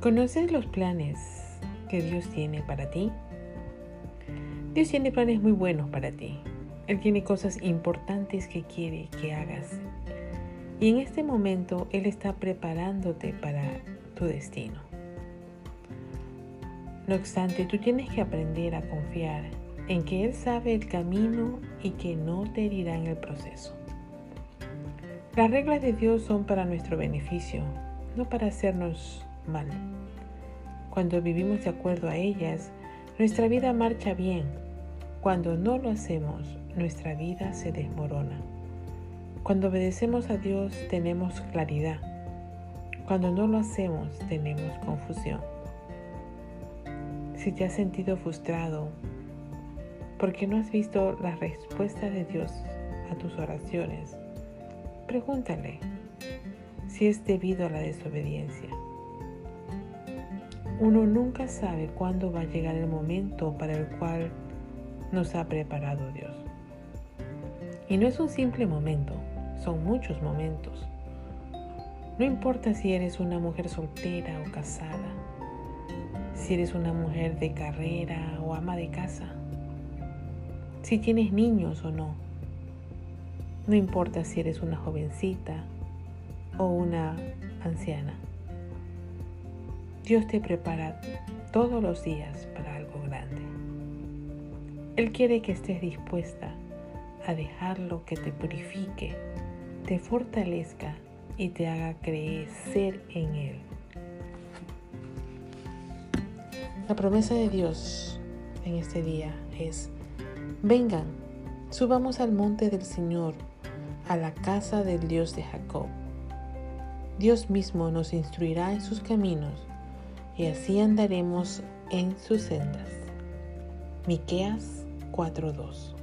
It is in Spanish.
¿Conoces los planes que Dios tiene para ti? Dios tiene planes muy buenos para ti. Él tiene cosas importantes que quiere que hagas. Y en este momento Él está preparándote para tu destino. No obstante, tú tienes que aprender a confiar en que Él sabe el camino y que no te herirá en el proceso. Las reglas de Dios son para nuestro beneficio, no para hacernos mal. Cuando vivimos de acuerdo a ellas, nuestra vida marcha bien. Cuando no lo hacemos, nuestra vida se desmorona. Cuando obedecemos a Dios tenemos claridad. Cuando no lo hacemos tenemos confusión. Si te has sentido frustrado porque no has visto la respuesta de Dios a tus oraciones, pregúntale si es debido a la desobediencia. Uno nunca sabe cuándo va a llegar el momento para el cual nos ha preparado Dios. Y no es un simple momento, son muchos momentos. No importa si eres una mujer soltera o casada, si eres una mujer de carrera o ama de casa, si tienes niños o no. No importa si eres una jovencita o una anciana. Dios te prepara todos los días para algo grande. Él quiere que estés dispuesta a dejarlo que te purifique, te fortalezca y te haga crecer en Él. La promesa de Dios en este día es, vengan, subamos al monte del Señor, a la casa del Dios de Jacob. Dios mismo nos instruirá en sus caminos y así andaremos en sus sendas. Miqueas 4:2